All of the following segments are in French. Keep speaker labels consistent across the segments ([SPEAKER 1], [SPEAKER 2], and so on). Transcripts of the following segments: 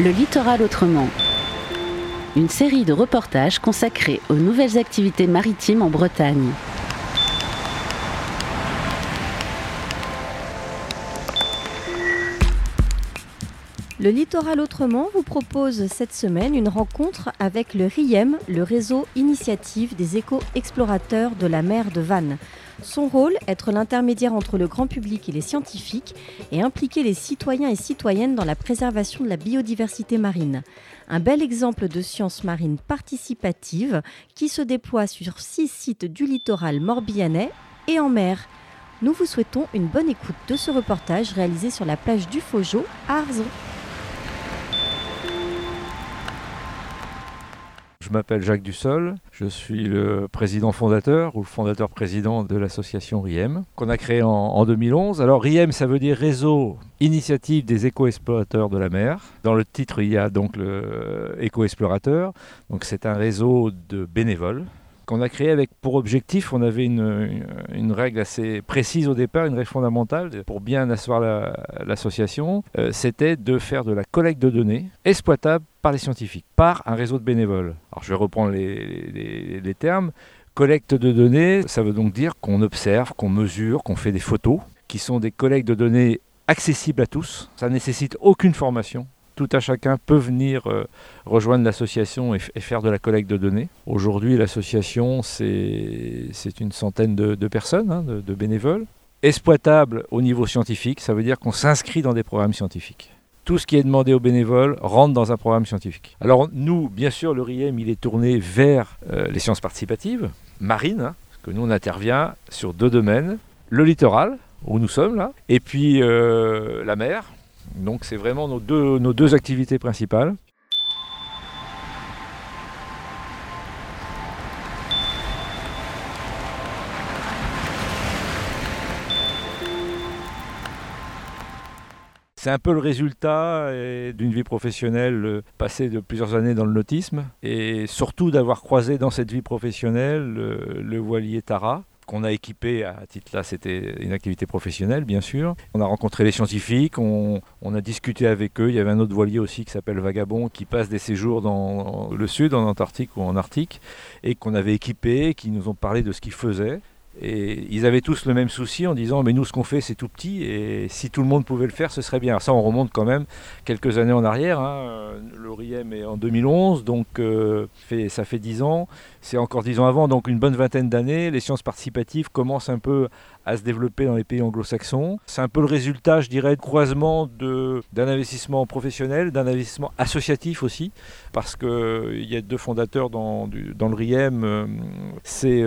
[SPEAKER 1] Le littoral autrement. Une série de reportages consacrés aux nouvelles activités maritimes en Bretagne.
[SPEAKER 2] Le Littoral Autrement vous propose cette semaine une rencontre avec le RIEM, le réseau initiative des éco-explorateurs de la mer de Vannes. Son rôle, être l'intermédiaire entre le grand public et les scientifiques et impliquer les citoyens et citoyennes dans la préservation de la biodiversité marine. Un bel exemple de science marine participative qui se déploie sur six sites du littoral morbihanais et en mer. Nous vous souhaitons une bonne écoute de ce reportage réalisé sur la plage du Faugeau à Arzon.
[SPEAKER 3] Je m'appelle Jacques Dussol, je suis le président fondateur ou le fondateur président de l'association RIEM qu'on a créée en, 2011. Alors RIEM ça veut dire Réseau Initiative des éco-explorateurs de la mer. Dans le titre il y a donc le éco-explorateur, donc c'est un réseau de bénévoles qu'on a créé avec pour objectif, on avait une, règle assez précise au départ, une règle fondamentale pour bien asseoir l'association, euh, c'était de faire de la collecte de données exploitable par les scientifiques, par un réseau de bénévoles. Alors je vais reprendre les, termes. Collecte de données, ça veut donc dire qu'on observe, qu'on mesure, qu'on fait des photos, qui sont des collectes de données accessibles à tous. Ça nécessite aucune formation tout à chacun peut venir euh, rejoindre l'association et, faire de la collecte de données. Aujourd'hui, l'association, c'est une centaine de, personnes, hein, de, bénévoles. Exploitable au niveau scientifique, ça veut dire qu'on s'inscrit dans des programmes scientifiques. Tout ce qui est demandé aux bénévoles rentre dans un programme scientifique. Alors nous, bien sûr, le RIEM, il est tourné vers euh, les sciences participatives, marines, hein, parce que nous, on intervient sur deux domaines. Le littoral, où nous sommes là, et puis euh, la mer, donc c'est vraiment nos deux, activités principales. C'est un peu le résultat d'une vie professionnelle euh, passée de plusieurs années dans le nautisme et surtout d'avoir croisé dans cette vie professionnelle le voilier Tara, qu'on a équipé à titre là, c'était une activité professionnelle bien sûr. On a rencontré les scientifiques, on, a discuté avec eux. Il y avait un autre voilier aussi qui s'appelle Vagabond qui passe des séjours dans le sud, en Antarctique ou en Arctique, et qu'on avait équipé, qui nous ont parlé de ce qu'ils faisaient. Et ils avaient tous le même souci en disant mais nous ce qu'on fait c'est tout petit et si tout le monde pouvait le faire ce serait bien. Ça on remonte quand même quelques années en arrière. Hein. L'ORIEM est en 2011 donc euh, ça fait 10 ans. C'est encore 10 ans avant donc une bonne vingtaine d'années. Les sciences participatives commencent un peu à se développer dans les pays anglo-saxons. C'est un peu le résultat je dirais de croisement d'un investissement professionnel, d'un investissement associatif aussi parce qu'il euh, y a deux fondateurs dans, dans le RIEM. Euh, c'est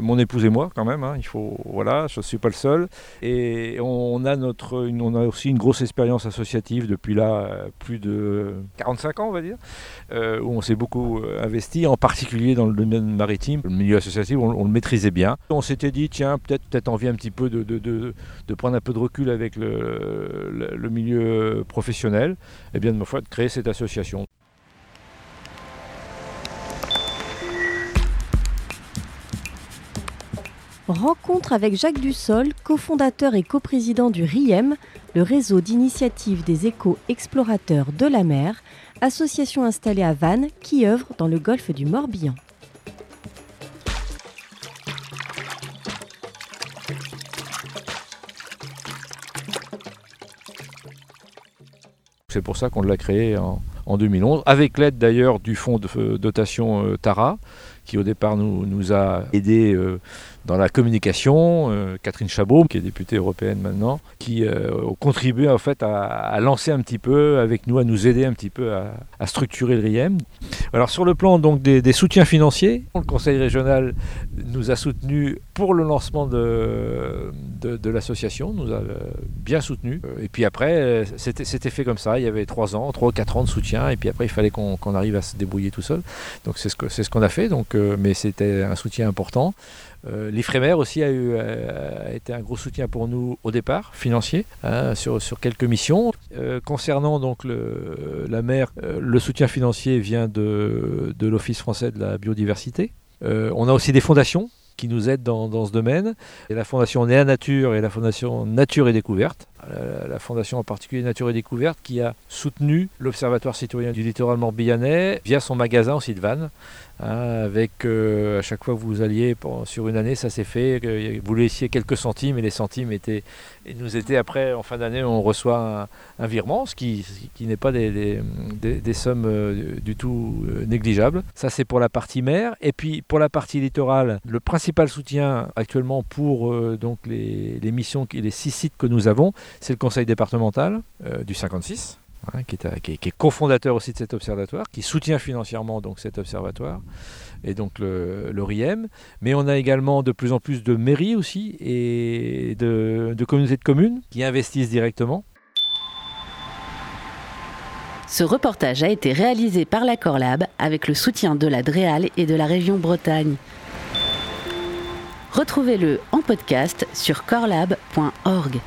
[SPEAKER 3] mon épouse et moi quand même. Hein. il faut, voilà, je ne suis pas le seul. Et on a, notre, on a aussi une grosse expérience associative depuis là plus de 45 ans, on va dire, euh, où on s'est beaucoup euh, investi, en particulier dans le domaine maritime. Le milieu associatif, on, le maîtrisait bien. On s'était dit, tiens, peut-être peut envie un petit peu de, prendre un peu de recul avec le, milieu professionnel, et eh bien de de créer cette association.
[SPEAKER 2] Rencontre avec Jacques Dussol, cofondateur et coprésident du RIEM, le réseau d'initiative des éco-explorateurs de la mer, association installée à Vannes qui œuvre dans le golfe du Morbihan.
[SPEAKER 3] C'est pour ça qu'on l'a créé en, 2011, avec l'aide d'ailleurs du fonds de dotation euh, Tara, qui au départ nous, nous a aidés euh, dans la communication, euh, Catherine Chabot, qui est députée européenne maintenant, qui euh, contribué en fait à, lancer un petit peu avec nous, à nous aider un petit peu à, structurer le RIEM. Alors sur le plan donc des, soutiens financiers, le Conseil régional nous a soutenus pour le lancement de, l'association, nous a bien soutenus. Et puis après, c'était fait comme ça, il y avait trois ans, trois ou quatre ans de soutien, et puis après il fallait qu'on arrive à se débrouiller tout seul. Donc c'est ce qu'on ce qu'on a fait, donc, mais c'était un soutien important. Euh, L'IFREMER aussi a, eu, euh, été un gros soutien pour nous au départ, financier, hein, sur, quelques missions. Euh, concernant donc la mer, le soutien financier vient de, l'Office français de la biodiversité. on a aussi des fondations qui nous aident dans, dans ce domaine. Et la fondation Néa Nature et la fondation Nature et Découverte la Fondation en particulier Nature et Découverte, qui a soutenu l'Observatoire citoyen du littoral morbihanais via son magasin au site Vannes. Hein, avec euh, à chaque fois que vous alliez sur une année, ça s'est fait. Vous laissiez quelques centimes et les centimes étaient, et nous étaient après, en fin d'année, on reçoit un, virement, ce qui, qui n'est pas des, des, sommes euh, du tout euh, négligeables. Ça, c'est pour la partie mer. Et puis pour la partie littorale, le principal soutien actuellement pour donc les, les missions, les six sites que nous avons, c'est le conseil départemental du 56 Hein, qui, est, cofondateur aussi de cet observatoire, qui soutient financièrement donc cet observatoire et donc le, RIEM. Mais on a également de plus en plus de mairies aussi et de, de communautés de communes qui investissent directement.
[SPEAKER 1] Ce reportage a été réalisé par la Corlab avec le soutien de la DREAL et de la région Bretagne. Retrouvez-le en podcast sur corlab.org.